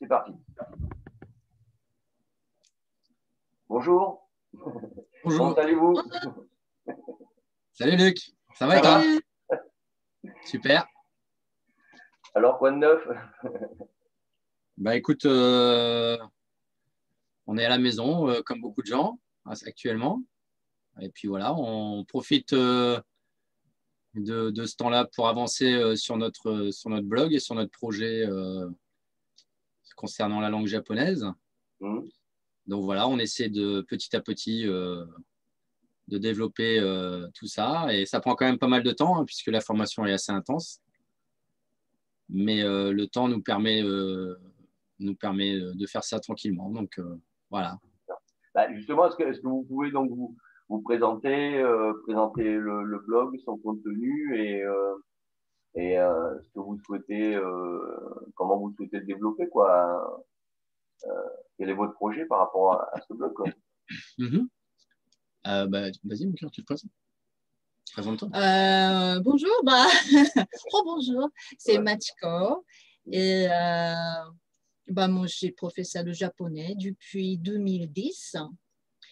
C'est parti. Bonjour. Bonjour. Comment allez-vous? Salut Luc. Ça va et toi? Super. Alors, quoi de neuf? Bah écoute, euh, on est à la maison, euh, comme beaucoup de gens hein, actuellement. Et puis voilà, on profite euh, de, de ce temps-là pour avancer sur, notre, sur notre blog et sur notre projet concernant la langue japonaise. Hmm. Donc voilà, on essaie de petit à petit euh, de développer euh, tout ça. Et ça prend quand même pas mal de temps, hein, puisque la formation est assez intense. Mais euh, le temps nous permet, nous permet de faire ça tranquillement. Donc voilà. Bah, Justement, est-ce que, vous pouvez donc vous, vous présenter, présenter le, le blog, son contenu et, et euh, ce que vous souhaitez, euh, comment vous souhaitez le développer, quoi Euh, Quel est votre projet par rapport à, à ce blog quoi? Mhm. Euh, bah, Vas-y, mon cœur, tu te présentes. Présente-toi. Euh, bonjour, bah, oh, bonjour, c'est Ouais. Machiko. Et euh, bah, moi, je suis professeur de japonais depuis 2010.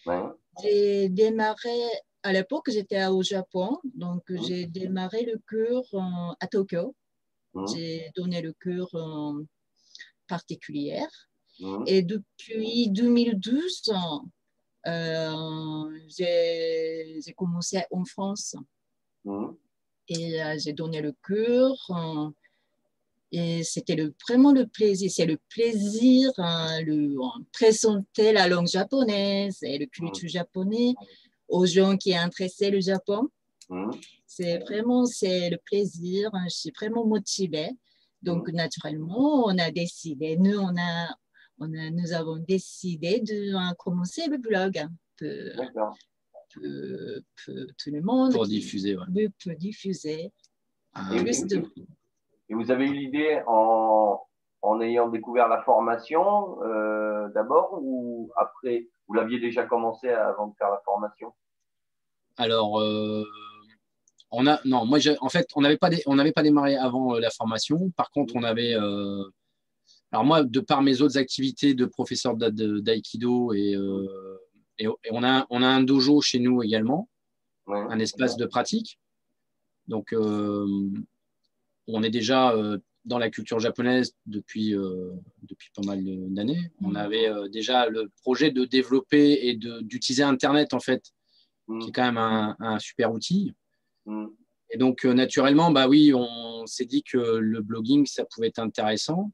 Ouais. J'ai démarré, à l'époque, j'étais au Japon, donc Mhm. j'ai démarré le cours euh, à Tokyo. Mhm. J'ai donné le cours euh, particulier. Mhm. Et depuis 2012, euh, j'ai commencé en France et euh, j'ai donné le cours. et c'était le, vraiment le plaisir. C'est le plaisir hein, de présenter la langue japonaise et le culture japonais aux gens qui intéressés le Japon. Mhm. C'est vraiment c'est le plaisir. hein, Je suis vraiment motivée. Donc, naturellement, on a décidé, nous, on a, on a, nous avons décidé de commencer le blog. hein, Peu, D'accord. peu- peu- tout le monde Pour diffuser. ouais. peut, peut diffuser Ah, Et plus de. Et vous avez eu l'idée en, en ayant découvert la formation euh, d'abord ou après Vous l'aviez déjà commencé avant de faire la formation? Alors, euh, on a, non, moi, en fait, on n'avait pas, dé- on n'avait pas démarré avant euh, la formation. Par contre, on avait, euh, alors moi, de par mes autres activités de professeur d'aïkido et, euh, et, et on a, on a un dojo chez nous également, Ouais. un espace de pratique. Donc, euh, on est déjà euh, dans la culture japonaise depuis, euh, depuis pas mal d'années. On Mhm. avait euh, déjà le projet de développer et d'utiliser Internet, en fait, Mm, qui est quand même un, un super outil. mm, Et donc, euh, naturellement, bah oui, on s'est dit que le blogging, ça pouvait être intéressant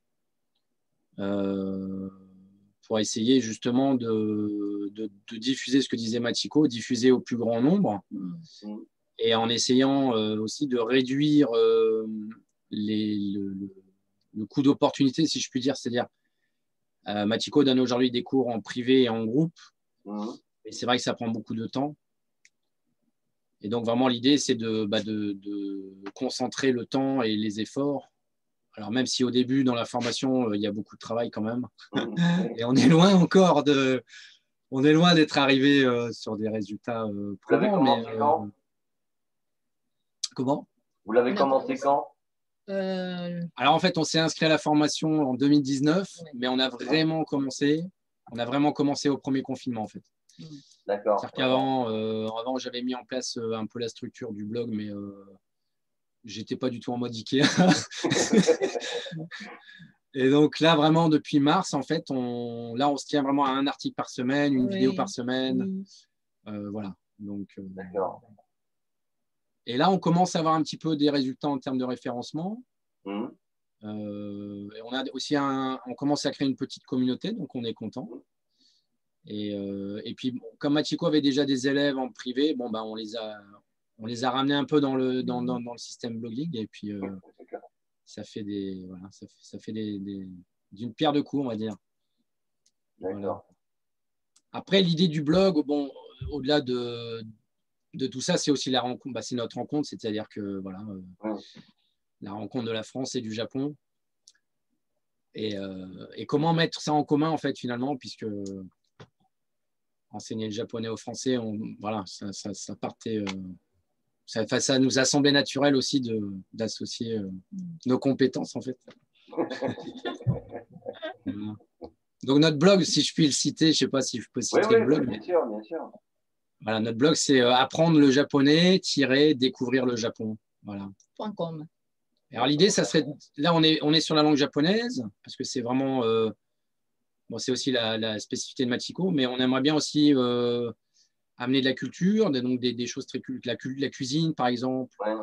euh, pour essayer justement de, de- de diffuser ce que disait Machiko, diffuser au plus grand nombre Mm. et en essayant aussi de réduire les, le, le- le coût d'opportunité, si je puis dire. C'est-à-dire, euh, donne aujourd'hui des cours en privé et en groupe. Et c'est vrai que ça prend beaucoup de temps. Et donc, vraiment, l'idée, c'est de, bah, de, de concentrer le temps et les efforts. Alors, même si au début, dans la formation, euh, il y a beaucoup de travail quand même. Et on est loin encore de. On est loin d'être arrivé euh, sur des résultats euh, Vous l'avez probants. euh, quand? comment? Vous l'avez commencé commencé- quand? Euh, Alors, en fait, on s'est inscrit à la formation en 2019, Ouais. mais on a vraiment commencé. On a vraiment commencé au premier confinement, en fait. D'accord. C'est-à-dire qu'avant, euh, avant, j'avais mis en place euh, un peu la structure du blog, mais euh, j'étais pas du tout en mode Ikea. Et donc là, vraiment, depuis mars, en fait, on, là, on se tient vraiment à un article par semaine, une Oui. vidéo par semaine. mm, euh, voilà. Donc, euh, D'accord. Et là, on commence à avoir un petit peu des résultats en termes de référencement. Mm, Euh, et on a aussi un, on commence à créer une petite communauté, donc on est content. Et, euh, et puis, comme Machiko avait déjà des élèves en privé, bon, ben, on, les a, on les a ramenés un peu dans le, dans, dans, dans le système blogging. Et puis, euh, ça fait des, voilà, ça fait, ça fait des, d'une pierre de coups, on va dire. D'accord. Après, l'idée du blog, bon, au-delà de, de tout ça, c'est aussi la rencontre, bah, c'est notre rencontre, c'est-à-dire que voilà, euh, Ouais. la rencontre de la France et du Japon. Et, euh, et comment mettre ça en commun, en fait, finalement, puisque enseigner le japonais aux Français, on, voilà, ça, ça, ça partait. euh, ça, nous a semblé naturel aussi de- d'associer euh, nos compétences, en fait. Donc notre blog, si je puis le citer, je ne sais pas si je peux citer oui, le blog. bien sûr, bien sûr. Voilà, notre blog, c'est euh, apprendre le japonais, tirer, découvrir le Japon. Voilà. .com. Alors l'idée, ça serait, là on est, on est sur la langue japonaise, parce que c'est vraiment, euh, bon, c'est aussi la, la, spécificité de Machiko, mais on aimerait bien aussi euh, amener de la culture, donc des, des choses très la, la cuisine par exemple. Ouais.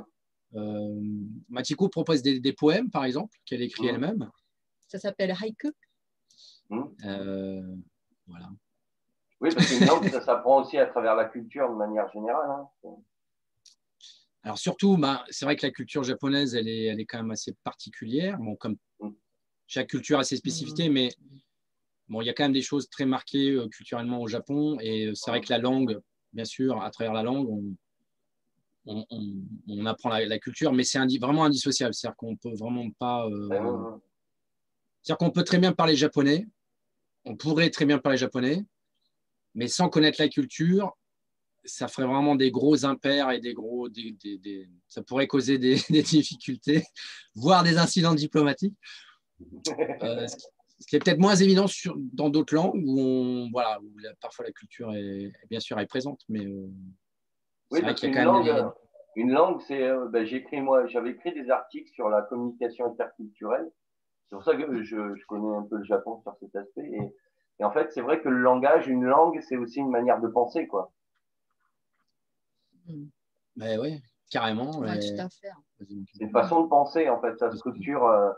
Euh, Machiko propose des, des, poèmes par exemple, qu'elle écrit elle-même. Ça s'appelle Haiku. Euh, voilà. Oui, parce qu'une langue, ça s'apprend aussi à travers la culture de manière générale. Hein. Alors surtout, bah, c'est vrai que la culture japonaise, elle est, elle est quand même assez particulière. Bon, comme Mm. chaque culture a ses spécificités, mais bon, il y a quand même des choses très marquées euh, culturellement au Japon. Et euh, c'est vrai que la langue, bien sûr, à travers la langue, on, on, on, on apprend la, la, culture, mais c'est indi vraiment indissociable. C'est-à-dire qu'on peut vraiment pas. Euh, ouais. C'est-à-dire qu'on peut très bien parler japonais, on pourrait très bien parler japonais, mais sans connaître la culture, ça ferait vraiment des gros impairs et des gros. Des, des, des, ça pourrait causer des, des, difficultés, voire des incidents diplomatiques. Euh, ce, qui, ce, qui, est peut-être moins évident sur, dans d'autres langues où, on, voilà, où la, parfois la culture est, bien sûr est présente, mais. Euh, oui, parce qu'une langue, des... une langue, c'est. Euh, ben, j'ai écrit, moi, j'avais écrit des articles sur la communication interculturelle. C'est pour ça que je, je, connais un peu le Japon sur cet aspect. Et, et en fait, c'est vrai que le langage, une langue, c'est aussi une manière de penser, quoi. Ben oui, carrément. Ouais, et... tout à fait. C'est une façon de penser, en fait. Ça structure euh,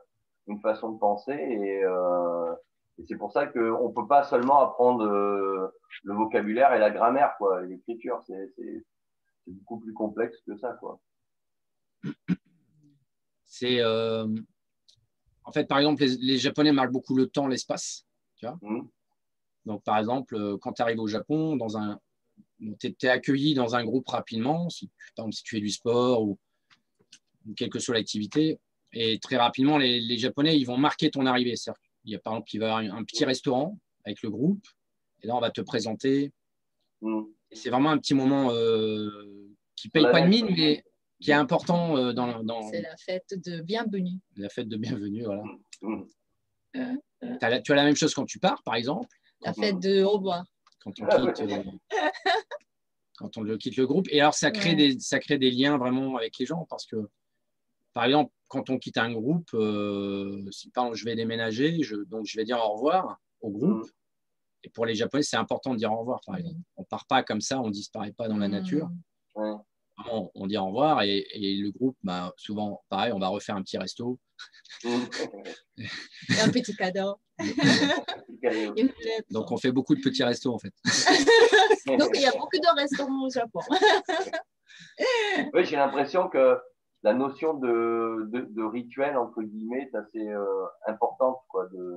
une façon de penser. Et, euh, et c'est pour ça qu'on ne peut pas seulement apprendre euh, le vocabulaire et la grammaire, quoi, l'écriture. C'est beaucoup plus complexe que ça, quoi. C'est. Euh, en fait, par exemple, les, les, Japonais marquent beaucoup le temps, l'espace. Tu vois mmh. Donc, par exemple, euh, quand tu arrives au Japon, dans un, tu es accueilli dans un groupe rapidement, si, par exemple, si tu fais du sport ou, ou quelle que soit l'activité, et très rapidement, les, les, Japonais, ils vont marquer ton arrivée. Il y a par exemple, il va y avoir un petit restaurant avec le groupe, et là, on va te présenter. C'est vraiment un petit moment euh, qui ne paye pas de mine, mais qui est important euh, dans. dans C'est la fête de bienvenue. La fête de bienvenue, voilà. Mmh. Euh, euh. As la, tu as la même chose quand tu pars, par exemple. La fête de au revoir. Quand on quitte, euh, quand on quitte le groupe. Et alors, ça crée, ouais. des, ça crée des liens vraiment avec les gens parce que, par exemple, quand on quitte un groupe, euh, si par exemple, je vais déménager, je, donc je vais dire au revoir au groupe. Mmh. Et pour les Japonais, c'est important de dire au revoir, par exemple. On part pas comme ça, on disparaît pas dans la nature. On, on, dit au revoir et, et le groupe, bah, souvent, pareil, on va refaire un petit resto. un petit cadeau. Donc, on fait beaucoup de petits restos, en fait. Donc, il y a beaucoup de restaurants au Japon. oui, j'ai l'impression que la notion de, de, de, rituel, entre guillemets, est assez euh, importante, quoi, de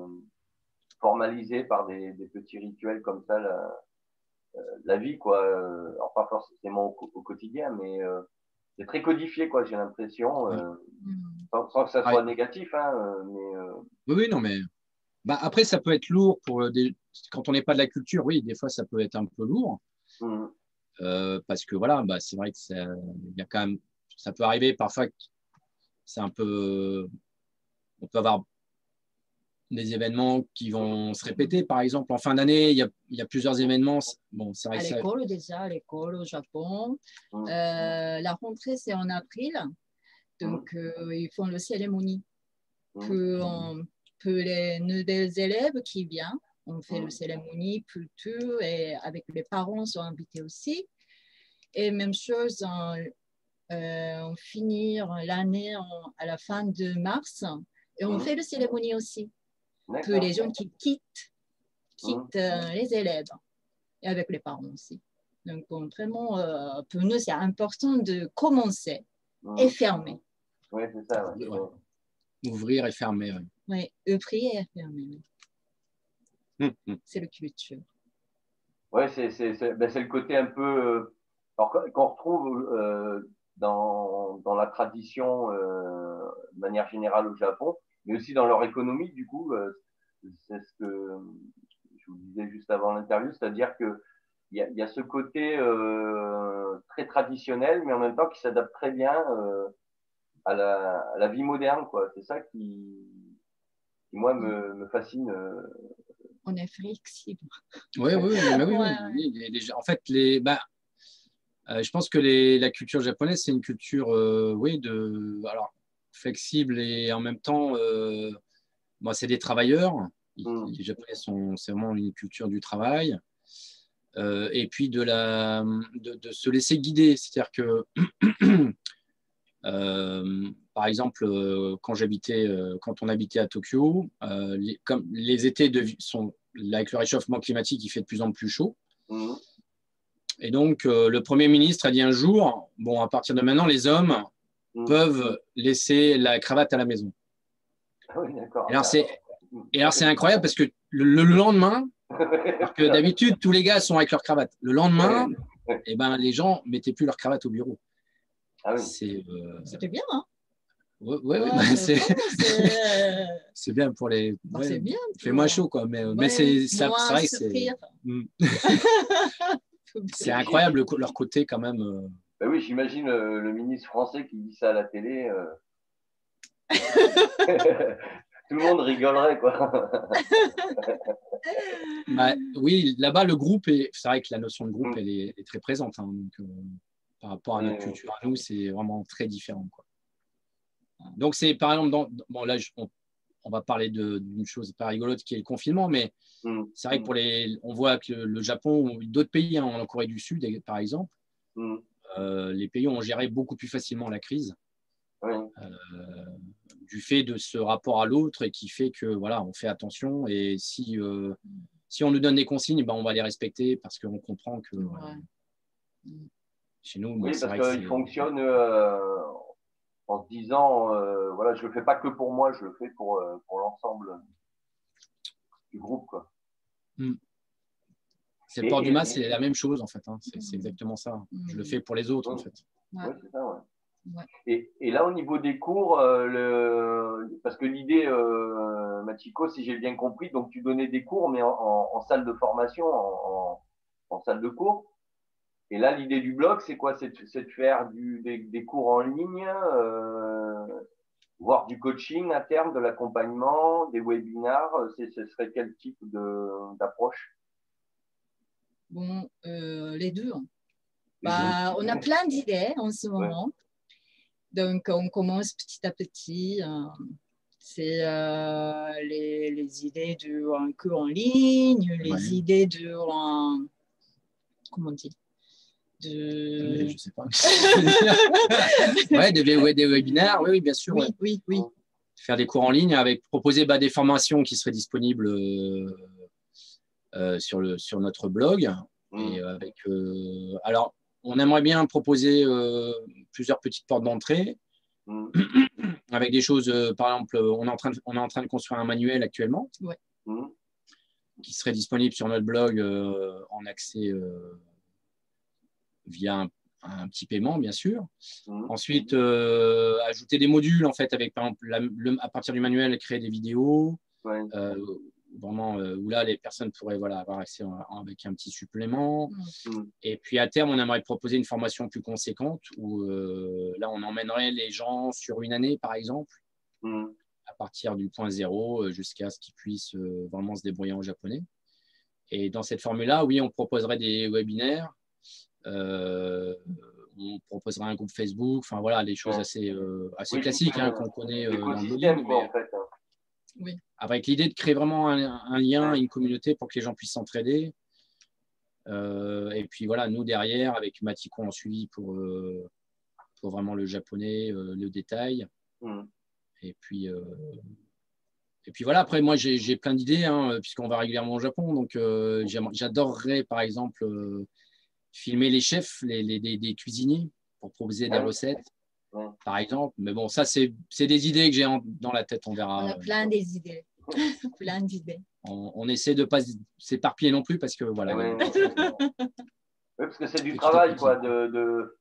formaliser par des, des, petits rituels comme ça la, la vie, quoi. Alors, pas forcément au, au quotidien, mais euh, c'est très codifié, quoi, j'ai l'impression, euh, sans, sans, que ça soit négatif, hein, mais. euh, Oui, oui, non, mais. Bah, après, ça peut être lourd pour des... quand on n'est pas de la culture, oui, des fois, ça peut être un peu lourd. Mm. Euh, parce que voilà, bah, c'est vrai que ça, y a quand même, ça peut arriver parfois que c'est un peu. On peut avoir des événements qui vont se répéter. Par exemple, en fin d'année, il y a, il y a plusieurs événements. Bon, c'est vrai à ça... l'école, déjà, à l'école au Japon. Mm. Euh, la rentrée, c'est en avril. Donc, Mm. euh, ils font le cérémonie. Que, on, que les nouvelles élèves qui viennent, on fait le cérémonie plus tôt et avec les parents sont invités aussi. Et même chose, on, euh, on finit l'année à la fin de mars et on fait le cérémonie aussi que les gens qui quittent, quittent euh, les élèves et avec les parents aussi. Donc, bon, vraiment, euh, pour nous, c'est important de commencer Mm. et fermer. Oui, c'est ça. Ouais. Ouais. Ouvrir et fermer. ouais. Oui, ouvrir et fermer. oui. Hum. C'est le culture. Ouais, c'est c'est c'est ben, c'est le côté un peu euh, alors qu'on qu'on retrouve euh, dans dans la tradition euh, de manière générale au Japon, mais aussi dans leur économie. Du coup, euh, c'est ce que je vous disais juste avant l'interview, c'est-à-dire que il y a, il y a ce côté euh, très traditionnel, mais en même temps qui s'adapte très bien euh, à la, à la vie moderne, quoi. C'est ça qui, qui moi, me, me fascine. On est flexible. Oui, oui, oui, oui, En fait, les, bah, je pense que les, la culture japonaise, c'est une culture, oui, de, alors, flexible et en même temps, moi, c'est des travailleurs. Mm. Les Japonais sont, c'est vraiment une culture du travail. Euh, et puis de, la, de, se laisser guider. C'est-à-dire que, euh, par exemple, euh, quand, j'habitais, quand on habitait à Tokyo, les, comme les étés de, sont, avec le réchauffement climatique, il fait de plus en plus chaud. Mmh. Et donc, le Premier ministre a dit un jour, bon, à partir de maintenant, les hommes mmh. peuvent laisser la cravate à la maison. Ah oui, d'accord. Et alors, c'est, et alors, c'est incroyable parce que le lendemain, parce que d'habitude, tous les gars sont avec leur cravate. Le lendemain, eh ben, les gens ne mettaient plus leur cravate au bureau. Ah euh, C'était bien, hein Oui, ouais, ouais, c'est bien pour les. Bah, c'est bien. Il fait moins chaud, quoi. Mais, mais c'est vrai que c'est. Hmm. c'est incroyable leur côté, quand même. Euh. Bah oui, j'imagine euh, le ministre français qui dit ça à la télé. tout le monde rigolerait, quoi. Bah, oui, là-bas, le groupe, est... c'est vrai que la notion de groupe, mm. elle, est, très présente. Hein, donc, euh, par rapport à notre culture à nous, c'est vraiment très différent. Quoi. Donc, c'est par exemple, dans... bon, là, on, va parler d'une chose pas rigolote qui est le confinement, mais mm. c'est vrai que pour les, on voit que le, Japon ou d'autres pays, hein, en Corée du Sud, par exemple, mm. Euh, les pays ont géré beaucoup plus facilement la crise. Euh, du fait de ce rapport à l'autre et qui fait que voilà, on fait attention et si, euh, si on nous donne des consignes, ben, on va les respecter parce qu'on comprend que chez nous, oui, parce qu'il fonctionne euh, en se disant voilà, je ne le fais pas que pour moi, je le fais pour, pour l'ensemble du groupe. Quoi. Hmm. C'est le port du masque, c'est la même chose en fait. Hein. C'est exactement ça. Je le fais pour les autres en fait. Oui, c'est ça, ouais. Et, et, là, au niveau des cours, euh, le, parce que l'idée, euh, Machiko, si j'ai bien compris, donc tu donnais des cours, mais en, en, salle de formation, en, en, salle de cours. Et là, l'idée du blog, c'est quoi? C'est de faire du, des, des, cours en ligne, euh, voire du coaching à terme, de l'accompagnement, des webinars. Ce serait quel type d'approche? Bon, euh, les deux. Bah, on a plein d'idées en ce moment. Donc, on commence petit à petit. Euh, c'est euh, les, idées de un cours en ligne, les idées de comment on dit de... Je sais pas. ouais, des, des, webinaires, oui, bien sûr. Oui, oui, oui. Faire des cours en ligne avec proposer bah, des formations qui seraient disponibles sur, le, sur notre blog. Mmh. Et avec, alors, on aimerait bien proposer euh, plusieurs petites portes d'entrée mm. avec des choses, euh, par exemple, on est, en train de, on est en train de construire un manuel actuellement mm. qui serait disponible sur notre blog euh, en accès via un, petit paiement, bien sûr. Ensuite, ajouter des modules, en fait, avec, par exemple, à partir du manuel, créer des vidéos vraiment euh, où là les personnes pourraient voilà, avoir accès avec un petit supplément. Mm. Et puis à terme, on aimerait proposer une formation plus conséquente où euh, là on emmènerait les gens sur une année par exemple, mm. à partir du point zéro euh, jusqu'à ce qu'ils puissent vraiment se débrouiller en japonais. Et dans cette formule-là, oui, on proposerait des webinaires. on proposerait un groupe Facebook, enfin voilà, des choses assez, assez classiques hein, qu'on connaît dans le en fait. Hein. Avec l'idée de créer vraiment un, lien, une communauté pour que les gens puissent s'entraider. Euh, et puis voilà, nous derrière, avec Matiko en suivi pour, euh, pour vraiment le japonais, euh, le détail. Mm. Et puis, et puis voilà, après, moi j'ai plein d'idées, hein, puisqu'on va régulièrement au Japon. Donc j'adorerais, par exemple, filmer les chefs, les, les, cuisiniers, pour proposer des recettes par exemple. Mais bon, ça, c'est des idées que j'ai dans la tête, on verra. On a plein des idées. plein d'idées. On, essaie de ne pas s'éparpiller non plus parce que voilà. Oui, parce que c'est du travail, quoi, de,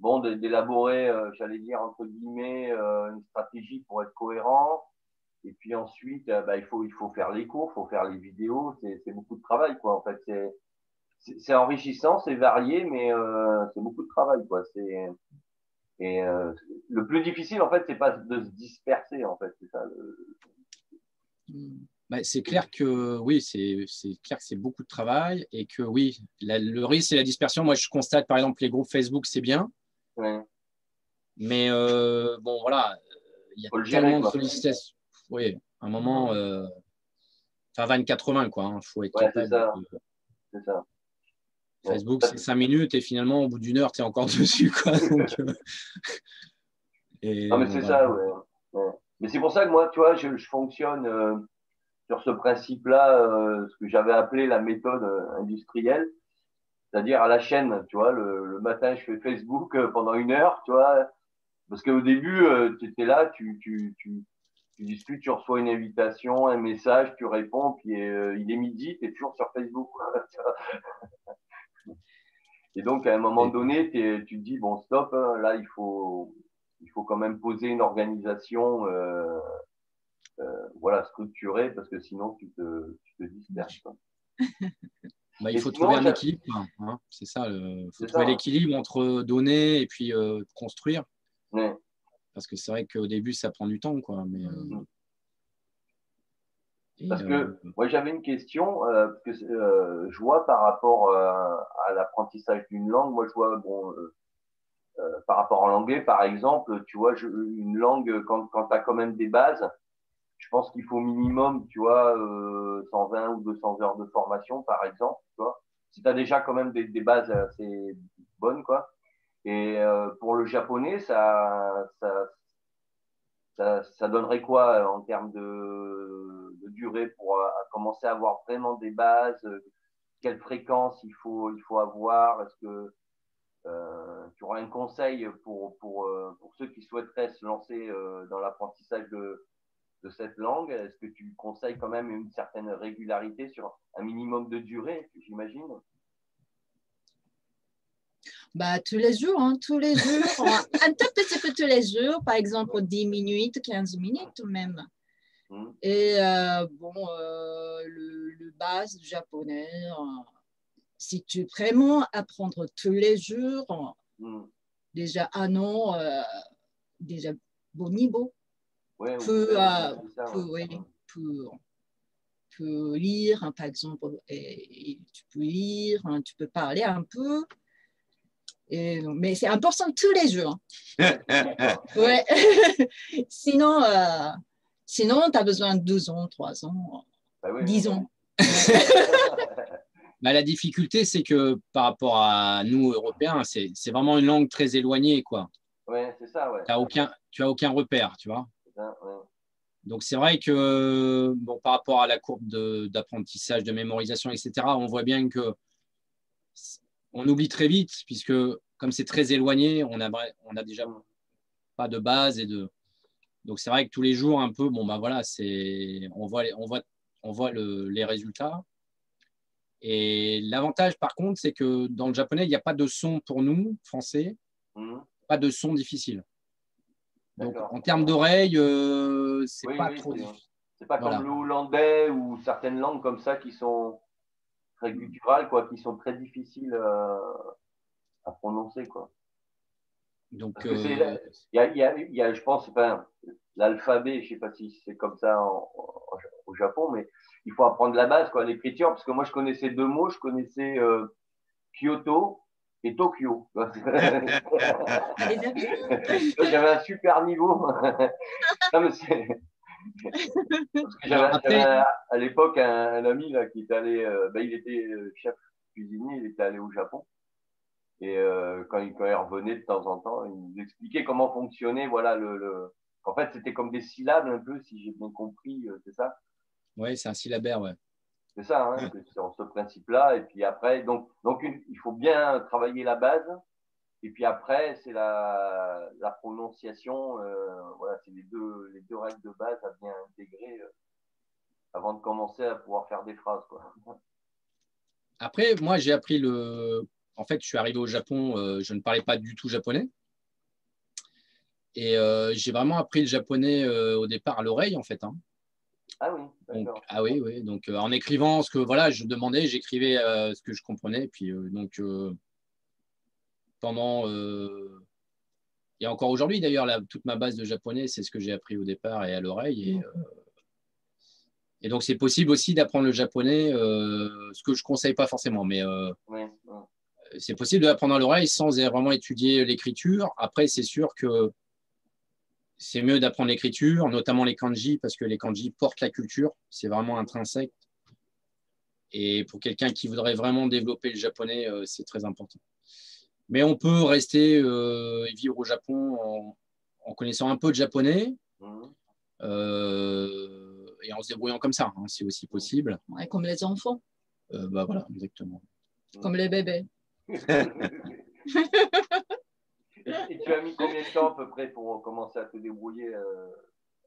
bon, d'élaborer, euh, j'allais dire, entre guillemets, euh, une stratégie pour être cohérent. Et puis ensuite, euh, bah, il, faut, il faut faire les cours, il faut faire les vidéos. C'est beaucoup de travail, quoi. En fait, c'est enrichissant, c'est varié, mais c'est beaucoup de travail, quoi. C'est et euh, le plus difficile, en fait, c'est pas de se disperser, en fait, c'est ça. Bah, c'est clair que oui, c'est clair que c'est beaucoup de travail et que oui, le risque et la dispersion. Moi, je constate par exemple les groupes Facebook, c'est bien. Mais euh, bon, voilà, il y a tellement de sollicitations. Oui, à un moment, euh, enfin 24-20, quoi. Il hein, faut être capable. C'est ça. Facebook, c'est 5 minutes et finalement, au bout d'une heure, tu es encore dessus. Quoi, donc, euh, non, mais c'est ça, ouais. Mais c'est pour ça que moi, tu vois, je, je fonctionne sur ce principe-là, euh, ce que j'avais appelé la méthode euh, industrielle, c'est-à-dire à la chaîne, tu vois, le, matin je fais Facebook euh, pendant une heure, tu vois, parce qu'au début, tu étais là, tu, tu, tu, tu, discutes, tu reçois une invitation, un message, tu réponds, puis il est midi, tu es toujours sur Facebook. Et donc, à un moment donné, tu te dis, bon, stop, hein, là, il faut, il faut quand même poser une organisation euh, euh, voilà, structuré parce que sinon tu te, tu te disperses. Bah, il faut trouver un équilibre. Hein, c'est ça. Il faut trouver l'équilibre entre donner et puis euh, construire. Parce que c'est vrai qu'au début, ça prend du temps. Quoi, mais, euh, parce que moi, j'avais une question. parce que je vois par rapport à l'apprentissage d'une langue, moi, je vois, bon, par rapport à l'anglais, par exemple, tu vois, je, une langue, quand, quand tu as quand même des bases, je pense qu'il faut minimum, tu vois, euh, 120 ou 200 heures de formation, par exemple, tu vois. Si tu as déjà quand même des, des, bases assez bonnes, quoi. Et euh, pour le japonais, ça, ça, ça, ça, donnerait quoi euh, en termes de durée pour euh, commencer à avoir vraiment des bases Quelle fréquence il faut, il faut avoir Est-ce que euh, tu auras un conseil pour, pour, pour ceux qui souhaiteraient se lancer dans l'apprentissage de, de cette langue Est-ce que tu conseilles quand même une certaine régularité sur un minimum de durée, j'imagine? Bah, tous les jours, hein, tous les jours, un tout petit peu tous les jours, par exemple 10 minutes, 15 minutes même. Hmm. Et euh, bon, euh, le, le, base japonais, euh, si tu veux vraiment apprendre tous les jours, hmm. déjà un an, déjà bon niveau peut, lire, hein, par exemple, et, tu peux lire, hein, tu peux parler un peu. Et, mais c'est important tous les jours. ouais. sinon, euh, sinon tu as besoin de 12 ans, 3 ans, bah 10 ans. bah, la difficulté, c'est que par rapport à nous, Européens, c'est vraiment une langue très éloignée. Quoi. Ouais, c'est ça, ouais. aucun, tu n'as aucun repère, tu vois. Donc c'est vrai que bon, par rapport à la courbe d'apprentissage, de, mémorisation, etc., on voit bien que on oublie très vite, puisque comme c'est très éloigné, on a, on a déjà pas de base et de. Donc c'est vrai que tous les jours, un peu, bon bah voilà, c'est on voit, on voit, on voit le, les résultats. Et l'avantage, par contre, c'est que dans le japonais, il n'y a pas de son pour nous, français, mmh. pas de son difficile. Donc, en termes d'oreilles, euh, c'est pas trop difficile. C'est pas comme le hollandais ou certaines langues comme ça qui sont très gutturales, quoi, qui sont très difficiles euh, à prononcer, quoi. Donc, il y, a, y, y, a, je pense, enfin, l'alphabet, je sais pas si c'est comme ça au Japon, mais il faut apprendre la base, quoi, l'écriture, parce que moi, je connaissais deux mots, je connaissais euh, Kyoto et Tokyo. J'avais un super niveau. J'avais à l'époque un, ami là, qui était allé, euh, bah, il était euh, chef cuisinier, il était allé au Japon. Et euh, quand, il, quand, il, revenait de temps en temps, il nous expliquait comment fonctionnait. Voilà, le, le... En fait, c'était comme des syllabes un peu, si j'ai bien compris, c'est ça? Oui, c'est un syllabaire, ouais. C'est ça, hein, c'est ce principe-là. Et puis après, donc, donc il faut bien travailler la base. Et puis après, c'est la, la, prononciation. Euh, voilà, c'est les deux, les deux règles de base à bien intégrer euh, avant de commencer à pouvoir faire des phrases. Quoi. Après, moi, j'ai appris le. En fait, je suis arrivé au Japon, euh, je ne parlais pas du tout japonais. Et j'ai vraiment appris le japonais au départ à l'oreille, en fait. Hein. Ah oui, donc, ah oui, oui. Donc, euh, en écrivant ce que voilà, je demandais, j'écrivais euh, ce que je comprenais. Et puis, euh, donc, pendant. et encore aujourd'hui, d'ailleurs, toute ma base de japonais, c'est ce que j'ai appris au départ et à l'oreille. Et, Et donc, c'est possible aussi d'apprendre le japonais, euh, ce que je ne conseille pas forcément, mais euh, Ouais, ouais. C'est possible d'apprendre à l'oreille sans vraiment étudier l'écriture. Après, c'est sûr que c'est mieux d'apprendre l'écriture, notamment les kanji, parce que les kanji portent la culture. C'est vraiment intrinsèque. Et pour quelqu'un qui voudrait vraiment développer le japonais, euh, c'est très important. Mais on peut rester euh, et vivre au Japon en, en connaissant un peu de japonais euh, et en se débrouillant comme ça. hein, c'est aussi possible. Ouais, comme les enfants, Euh, bah voilà, exactement. comme les bébés. Et tu as mis combien de temps à peu près pour commencer à te débrouiller euh,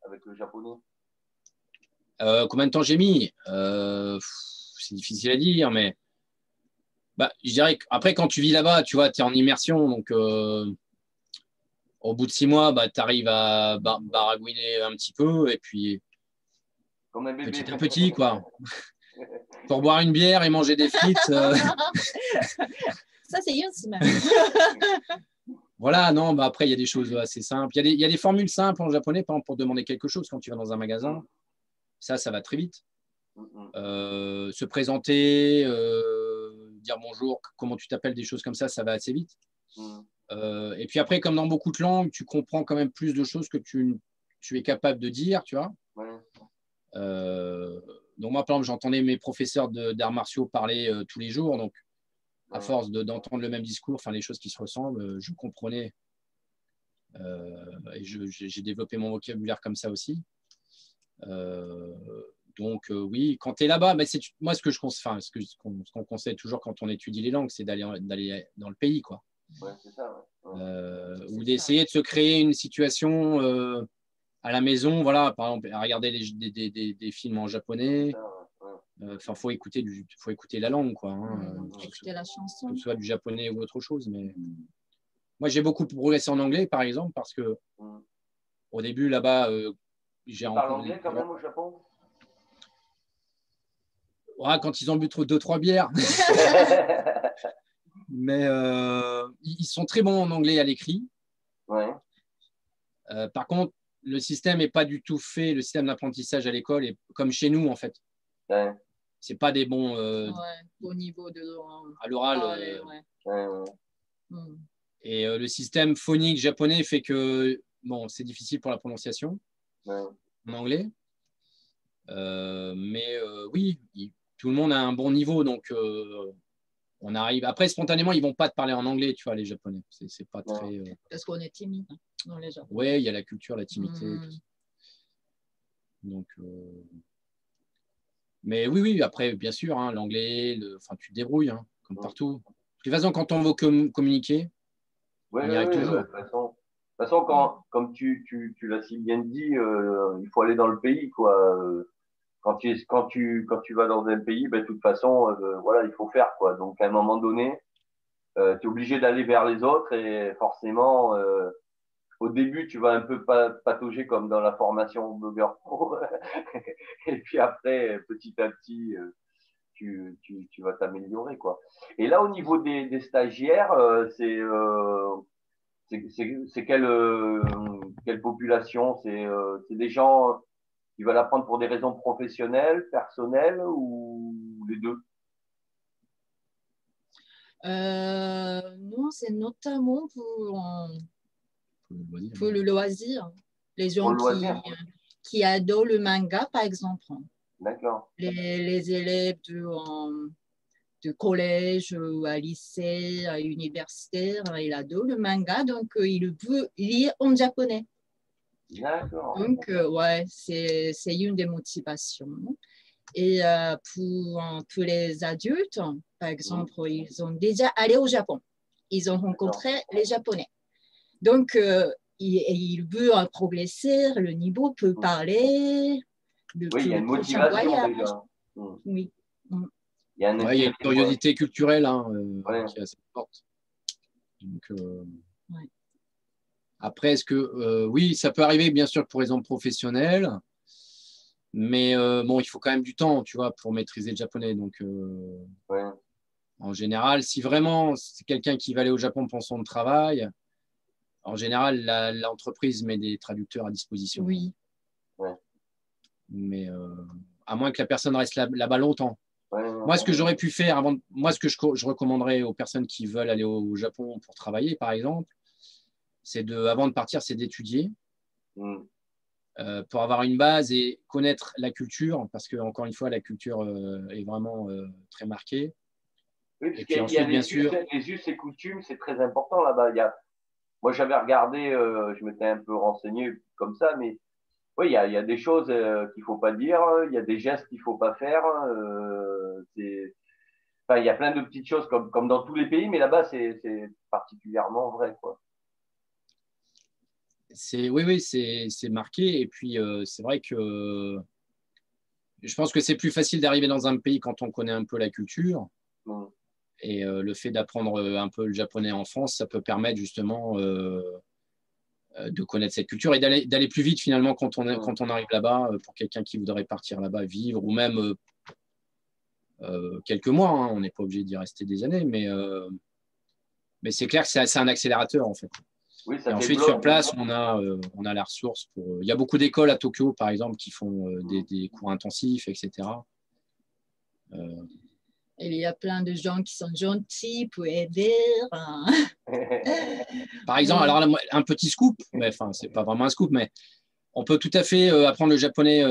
avec le japonais? Euh, combien de temps j'ai mis? Euh, C'est difficile à dire, mais bah, je dirais qu'après, quand tu vis là-bas, tu vois, tu es en immersion. Donc, euh, au bout de six mois, bah, tu arrives à bar- baragouiner un petit peu. Et puis, Comme un bébé. petit à petit, quoi. Pour boire une bière et manger des frites. euh, Ça, c'est une semaine. voilà, non, bah, après, il y a des choses assez simples. Il y, a des, il y a des formules simples en japonais, par exemple, pour demander quelque chose quand tu vas dans un magasin. Ça, ça va très vite. Euh, se présenter, euh, dire bonjour, comment tu t'appelles, des choses comme ça, ça va assez vite. Mhm. Euh, et puis après, comme dans beaucoup de langues, tu comprends quand même plus de choses que tu, tu es capable de dire, tu vois. Ouais. Euh, donc moi, par exemple, j'entendais mes professeurs de- d'arts martiaux parler euh, tous les jours, donc à force de- d'entendre le même discours, enfin les choses qui se ressemblent, euh, je comprenais. Euh, et j'ai développé mon vocabulaire comme ça aussi. Euh, donc euh, oui, quand tu es là-bas, mais c'est moi ce que je enfin, ce qu'on conseille toujours quand on étudie les langues, c'est d'aller dans le pays, quoi. Ouais, c'est ça. ouais. Ouais. C'est ou d'essayer de se créer une situation à la maison, voilà, par exemple, à regarder des, des- des- des- des films en japonais. Ça. Enfin, faut écouter du, faut écouter la langue, quoi. hein, euh, que, Écouter la chanson. que ce soit du japonais ou autre chose. Mais moi, j'ai beaucoup progressé en anglais, par exemple, parce que au début là-bas, euh, j'ai Tu parles rencontré. anglais quand même au Japon? Ouais, quand ils ont bu trop deux trois bières, mais euh, ils ils sont très bons en anglais à l'écrit. Ouais. Euh, par contre, le système n'est pas du tout fait, le système d'apprentissage à l'école est comme chez nous en fait. Ouais. C'est pas des bons euh, Ouais, au niveau de euh, à l'oral. parler, euh, ouais. Ouais, ouais. Mm. et euh, le système phonique japonais fait que bon, c'est difficile pour la prononciation Ouais. en anglais. Euh, mais euh, oui, il- tout le monde a un bon niveau, donc euh, on arrive. Après, spontanément, ils vont pas te parler en anglais, tu vois, les Japonais. C'est pas Ouais. très. euh, Parce qu'on est timide hein, dans les gens. Ouais, il y a la culture, la timidité. Mm. ça. Donc, euh, mais oui, oui. Après, bien sûr, hein, l'anglais, le... enfin, tu te débrouilles, hein, comme Ouais. partout. De toute façon, quand on veut com- communiquer, Ouais, On y arrive ouais, toujours. De toute façon, de toute façon quand, comme tu, tu, tu l'as si bien dit, euh, il faut aller dans le pays, quoi. Euh, Quand tu, quand tu, quand tu vas dans un pays, ben, de toute façon, euh, voilà, il faut faire, quoi. Donc, à un moment donné, euh, tu es obligé d'aller vers les autres et forcément, au début, tu vas un peu pa- patauger comme dans la formation blogueur pro. et puis après, petit à petit, euh, tu, vas t'améliorer, quoi. Et là, au niveau des, stagiaires, euh, c'est euh, c'est- quelle, population? C'est des gens qui veulent apprendre pour des raisons professionnelles, personnelles ou les deux? Non, c'est notamment pour, le loisir. pour le loisir. Les gens le qui, loisir. qui adorent le manga, par exemple. D'accord. Les, les élèves de, de collège, à lycée, à universitaire, ils adorent le manga, donc euh, ils peuvent lire en japonais. D'accord. Donc, euh, ouais, c'est c'est une des motivations. Et euh, pour, pour les adultes, par exemple, ils ont déjà allé au Japon. Ils ont rencontré les Japonais. Donc, euh, ils, ils veulent progresser, le niveau peut parler. Le, Oui, il y a une motivation déjà. Hmm. Oui. Il y a, un Ouais, il y a une curiosité culturelle hein, euh, Ouais. qui est assez forte. Donc, euh, Ouais. Après, est-ce que euh, oui, ça peut arriver bien sûr pour raisons professionnelles, mais euh, bon, il faut quand même du temps, tu vois, pour maîtriser le japonais. Donc, euh, Ouais. en général, si vraiment c'est quelqu'un qui va aller au Japon pour son travail, en général, l'entreprise met des traducteurs à disposition. Oui. Mais euh, à moins que la personne reste là-bas longtemps. moi, ce que j'aurais pu faire avant, moi, ce que je, je, recommanderais aux personnes qui veulent aller au Japon pour travailler, par exemple, c'est de, avant de partir, c'est d'étudier. Mm. Euh, pour avoir une base et connaître la culture, parce que encore une fois, la culture euh, est vraiment euh, très marquée. Oui, parce qu'il y a, bien sûr, les us et coutumes, c'est très important là-bas. Il y a, moi, j'avais regardé, je m'étais un peu renseigné comme ça, mais oui, il y a, il y a des choses qu'il ne faut pas dire, il y a des gestes qu'il ne faut pas faire. Enfin, il y a plein de petites choses comme, comme dans tous les pays, mais là-bas, c'est particulièrement vrai. Quoi oui, oui, c'est marqué. Et puis, euh, c'est vrai que je pense que c'est plus facile d'arriver dans un pays quand on connaît un peu la culture. Et euh, le fait d'apprendre euh, un peu le japonais en France, ça peut permettre justement de connaître cette culture et d'aller plus vite finalement quand on, quand on arrive là-bas pour quelqu'un qui voudrait partir là-bas vivre ou même quelques mois. Hein. On n'est pas obligé d'y rester des années, mais, mais c'est clair que c'est un accélérateur en fait et ensuite, sur place, on a, euh, on a la ressource. Pour, euh, il y a beaucoup d'écoles à Tokyo, par exemple, qui font euh, des, des, cours intensifs, etc. Il y a plein de gens qui sont gentils pour aider. Hein. par exemple, alors un petit scoop, mais enfin, c'est pas vraiment un scoop, mais on peut tout à fait apprendre le japonais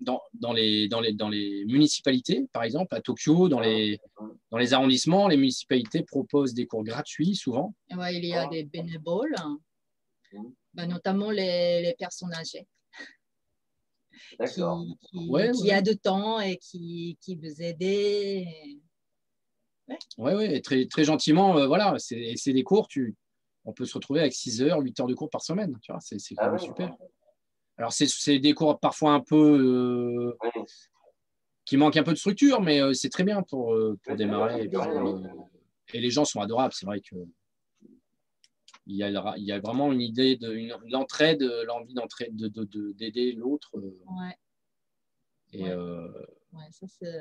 dans, dans, les, dans, les, dans les municipalités, par exemple, à Tokyo, dans les, dans les arrondissements, les municipalités proposent des cours gratuits souvent. Ouais, il y a des bénévoles, ben, notamment les, les, personnes âgées. Qui, qui, a de temps et qui, qui veut aider. Oui, ouais, ouais, très, très gentiment, euh, voilà, c'est des cours, tu, on peut se retrouver avec 6 heures, 8 heures de cours par semaine, tu vois, c'est quand ah même super. Alors, c'est des cours parfois un peu. Euh, qui manquent un peu de structure, mais euh, c'est très bien pour, pour démarrer. Et, les gens sont adorables. C'est vrai que. Il y, a, il y a vraiment une idée de, l'envie d'entraide, d'aider de, d'aider l'autre. Ouais. Et, ouais. ça, c'est.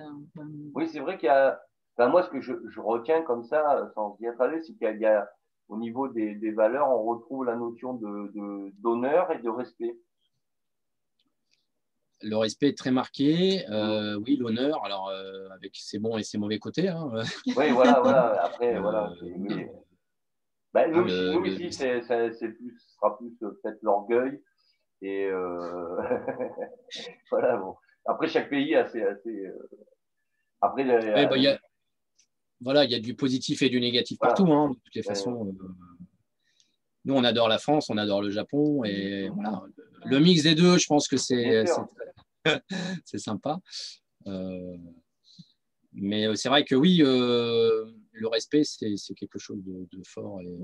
Oui, c'est vrai qu'il y a. moi, ce que je, je, retiens comme ça, sans bien parler, c'est qu'il y, a, au niveau des, des, valeurs, on retrouve la notion d'honneur de, et de respect le respect est très marqué. Euh, oui, l'honneur, alors euh, avec ses bons et ses mauvais côtés. Hein. Oui, voilà, voilà. Après, euh, voilà. Bah, nous, nous ici, c'est, plus, ce sera plus peut-être l'orgueil. Et voilà, bon. Après, chaque pays a assez. assez Après, ben, y a... voilà, il y a du positif et du négatif partout. Hein, de toutes les façons. Nous, on adore la France, on adore le Japon. Et voilà, le mix des deux, je pense que c'est sympa. Euh, mais euh, c'est vrai que oui, euh, le respect, c'est quelque chose de, fort. Et...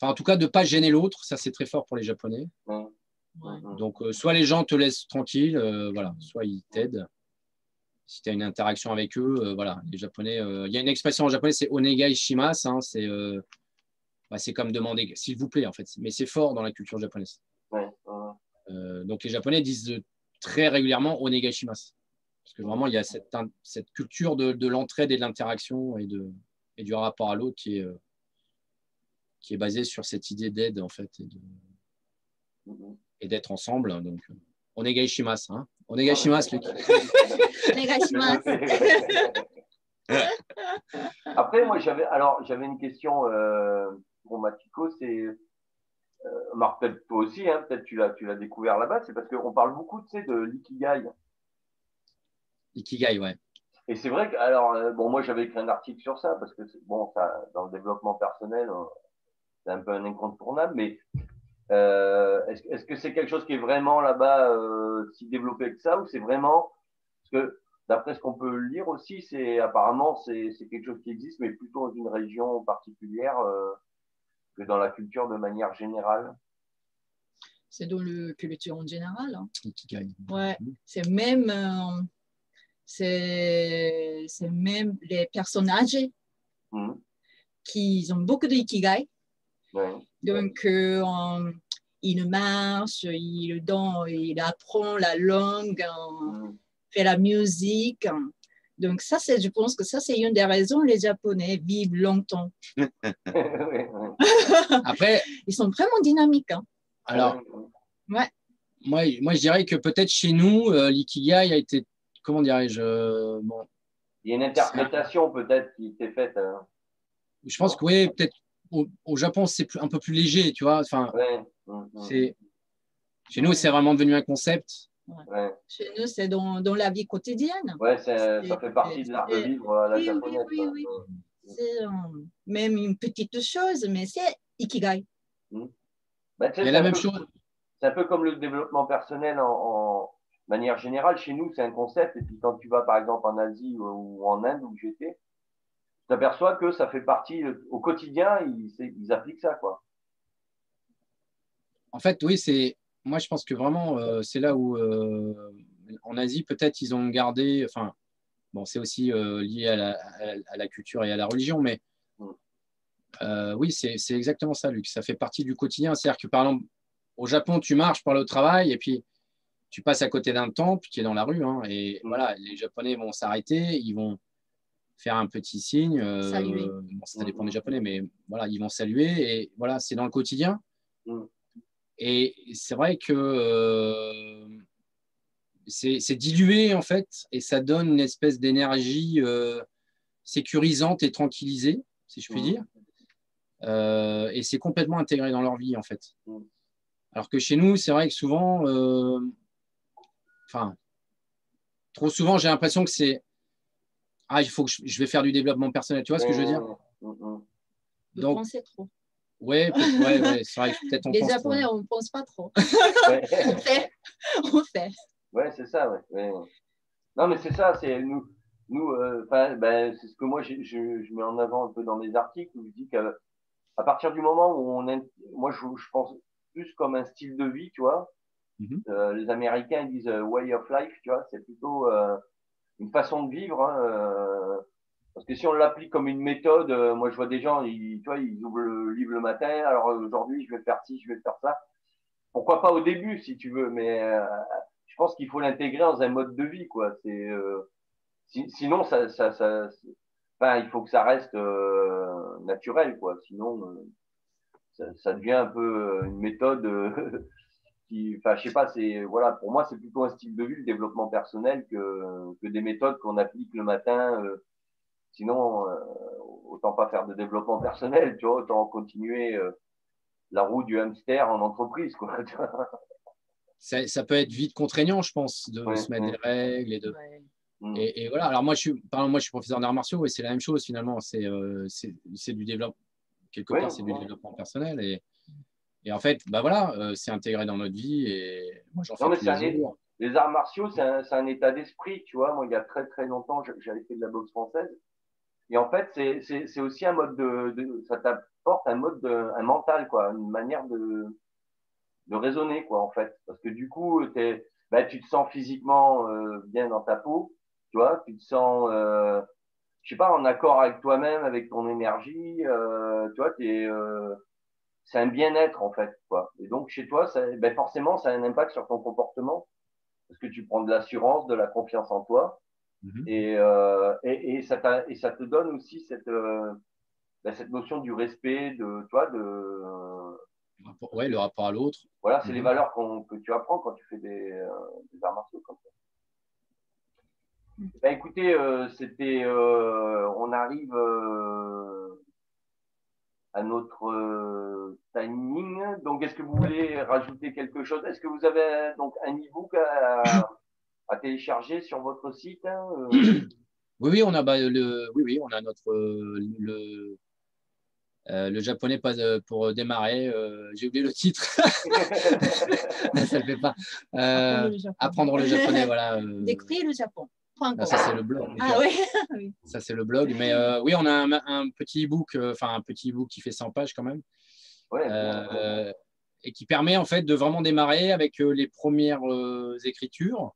Enfin, en tout cas, de ne pas gêner l'autre, ça c'est très fort pour les Japonais. Donc, soit les gens te laissent tranquille, voilà, soit ils t'aident. Si tu as une interaction avec eux, voilà, les Japonais. Il y a une expression en japonais, c'est onegai shimasu. Hein, c'est bah, comme demander, s'il vous plaît, en fait. Mais c'est fort dans la culture japonaise. donc, les Japonais disent très régulièrement onegashimasu. Parce que vraiment, il y a cette, cette culture de, de l'entraide et de l'interaction et, de, et du rapport à l'autre qui est, euh, qui est basée sur cette idée d'aide, en fait, et d'être ensemble. Donc, euh, onegashimasu. Hein onegashimasu, Luc. Après, moi, j'avais alors j'avais une question euh, pour Matiko, c'est euh, Marc, peut-être toi aussi, hein, peut-être tu l'as, tu l'as découvert là-bas, c'est parce qu'on parle beaucoup tu sais, de l'ikigai. Ikigai, ouais. Et c'est vrai que, alors, euh, bon, moi j'avais écrit un article sur ça, parce que, bon, ça, dans le développement personnel, euh, c'est un peu un incontournable, mais est-ce, est-ce, que c'est quelque chose qui est vraiment là-bas si développé que ça, ou c'est vraiment. Parce que, d'après ce qu'on peut lire aussi, c'est apparemment c'est, quelque chose qui existe, mais plutôt dans une région particulière que dans la culture de manière générale C'est dans la culture en général. Hein. Ouais, c'est même, euh, c'est, même les personnes âgées mmh. qui ont beaucoup d'ikigai. Ouais. Donc, euh, il marche, il, il apprend la langue, mmh. fait la musique. Donc ça, c'est, je pense que ça, c'est une des raisons les Japonais vivent longtemps. Après, ils sont vraiment dynamiques. Hein. Alors, ouais. moi, moi, je dirais que peut-être chez nous, euh, l'ikigai a été, comment dirais-je, euh, bon. Il y a une interprétation peut-être qui s'est faite. Hein. Je pense que oui, peut-être au, Japon, c'est un peu plus léger, tu vois. Enfin, Mmh, mmh. c'est chez nous, c'est vraiment devenu un concept. Ouais, Chez nous, c'est dans, dans la vie quotidienne. ouais c'est- ça fait partie de l'art de vivre à la oui, oui, japonaise. oui, oui. Mmh. C'est euh, même une petite chose, mais c'est ikigai. Bah, c'est la même peu- chose. C'est un peu comme le développement personnel en, en manière générale. Chez nous, c'est un concept. Et puis quand tu vas par exemple en Asie ou, en Inde où j'étais, tu t'aperçois que ça fait partie au quotidien. Ils, appliquent ça, quoi. En fait, oui, c'est. Moi, je pense que vraiment, euh, c'est là où, euh, en Asie, peut-être, ils ont gardé. Enfin, bon, c'est aussi euh, lié à la, à- à la culture et à la religion, mais Mm. oui, c'est c'est exactement ça, Luc. Ça fait partie du quotidien. C'est-à-dire que, par exemple, au Japon, tu marches pour aller au travail et puis tu passes à côté d'un temple qui est dans la rue. hein, et Mm. voilà, les Japonais vont s'arrêter, ils vont faire un petit signe. euh, Saluer. bon, ça Mm. dépend des Japonais, mais voilà, ils vont saluer. Et voilà, c'est dans le quotidien. Mm. Et c'est vrai que euh, c'est dilué en fait, et ça donne une espèce d'énergie euh, sécurisante et tranquillisée, si je puis dire. Euh, et c'est complètement intégré dans leur vie en fait. Alors que chez nous, c'est vrai que souvent, euh, enfin, trop souvent, j'ai l'impression que c'est ah, il faut que je, je vais faire du développement personnel. Tu vois ce que je veux dire? Mmh, mmh. Vous Donc- pensez trop. Ouais, peut- ouais, ouais, c'est vrai que peut-être on Les pense trop. Japonais, on ne pense pas trop. On fait. On fait. Ouais, c'est ça, ouais. ouais. Non, mais c'est ça, c'est nous, nous, euh, ben, c'est ce que moi je, je, je mets en avant un peu dans mes articles où je dis qu'à à partir du moment où on, moi je, je pense plus comme un style de vie, tu vois. Mhm. Euh, les Américains disent euh, way of life, tu vois, c'est plutôt euh, une façon de vivre. Hein, parce que si on l'applique comme une méthode, moi je vois des gens, ils, ouvrent le livre le matin. Alors aujourd'hui je vais faire ci, je vais faire ça. Pourquoi pas au début si tu veux, mais je pense qu'il faut l'intégrer dans un mode de vie, quoi. Sinon ça, ça, ça, il faut que ça reste naturel, quoi. Sinon, ça, devient un peu une méthode qui, enfin, je sais pas, c'est voilà, pour moi c'est plutôt un style de vie, le développement personnel, que que des méthodes qu'on applique le matin. euh, sinon, euh, autant pas faire de développement personnel, tu vois, autant continuer euh, la roue du hamster en entreprise, quoi. tu vois. Ça, ça peut être vite contraignant, je pense, de Ouais, se mettre ouais. des règles et de. Ouais. Mm. Et, et voilà. Alors moi, je suis, par exemple, moi, je suis professeur d'arts martiaux et c'est la même chose finalement. C'est euh, c'est c'est du développement quelque Ouais, part, c'est du développement personnel et et en fait, bah voilà, euh, c'est intégré dans notre vie et moi j'en fais Non, mais tous les un jours. les arts martiaux, c'est un, c'est un état d'esprit, tu vois. Moi, il y a très très longtemps, j'avais fait de la boxe française. Et en fait, c'est- c'est c'est aussi un mode de, de ça t'apporte un mode de, un mental, quoi, une manière de de raisonner, quoi, en fait. Parce que du coup, t'es, ben, tu te sens physiquement euh, bien dans ta peau, tu vois. Tu te sens, euh, je sais pas, en accord avec toi-même, avec ton énergie. Euh, tu vois, t'es, euh, c'est un bien-être en fait, quoi. Et donc chez toi, ça, ben, forcément, ça a un impact sur ton comportement parce que tu prends de l'assurance, de la confiance en toi, Mhm. et, euh, et, et, ça t'a- et ça te donne aussi cette, euh, ben, cette notion du respect, de toi, de Le rapport- Ouais, le rapport à l'autre. voilà, c'est les valeurs qu'on, que tu apprends quand tu fais des, euh, des arts martiaux comme ça. Ben, écoutez, euh, c'était, euh, on arrive euh, à notre euh, timing. Donc, est-ce que vous voulez rajouter quelque chose? Est-ce que vous avez donc un e-book à, à télécharger sur votre site hein, euh, Oui, oui, on a bah, le, oui, oui, on a notre euh, le euh, le japonais pas euh, pour démarrer. euh, J'ai oublié le titre. ça le fait pas. Euh, Apprendre le japonais. apprendre le japonais, voilà. euh, Découvrir le Japon. Ah, com. ça c'est le blog. Ah oui. Ça, c'est le blog. Mais euh, oui, on a un, un petit e-book, euh, enfin un petit e-book qui fait 100 pages quand même, ouais, euh, et qui permet en fait de vraiment démarrer avec euh, les premières euh, écritures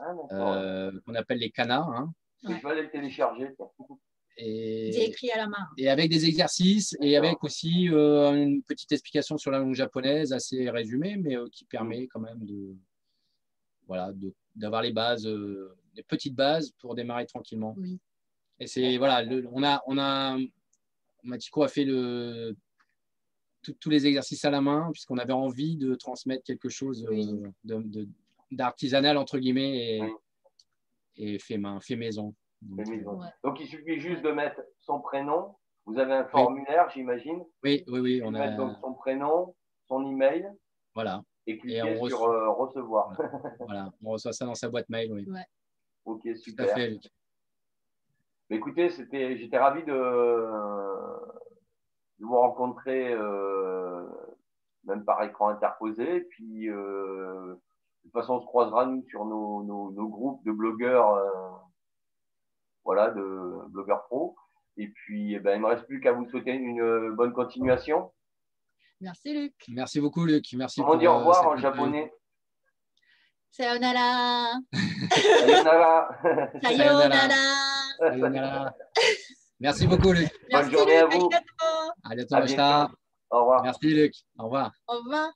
Ah, euh, qu'on appelle les kanas. hein, Je vais aller le télécharger. et, J'ai écrit à la main. et avec des exercices et avec aussi euh, une petite explication sur la langue japonaise assez résumée, mais euh, qui permet quand même de voilà de- d'avoir les bases, euh, des petites bases pour démarrer tranquillement. Oui. Et c'est voilà, le- on a on a Machiko a fait le tous les exercices à la main, puisqu'on avait envie de transmettre quelque chose d'artisanal, entre guillemets, et, et fait, main, fait maison. Donc, il suffit juste de mettre son prénom. Vous avez un formulaire, j'imagine. Oui, oui, oui. On a... donc son prénom, son email. Voilà. Et cliquer sur euh, recevoir. Voilà. on reçoit ça dans sa boîte mail, oui. Ok, super. Tout à fait, écoutez, j'étais ravi de, de, vous rencontrer, euh, même par écran interposé. Puis, euh, de toute façon, on se croisera, nous, sur nos, nos, groupes de blogueurs, voilà, de blogueurs pro. Et puis, eh ben, il ne me reste plus qu'à vous souhaiter une bonne continuation. Merci Luc. Merci beaucoup Luc. Merci Comment dire au revoir en japonais Sayonara. Sayonara. Sayonara. Sayonara. Merci beaucoup Luc. Bonne journée à vous. À bientôt. Au revoir. Merci Luc. Au revoir. Au revoir.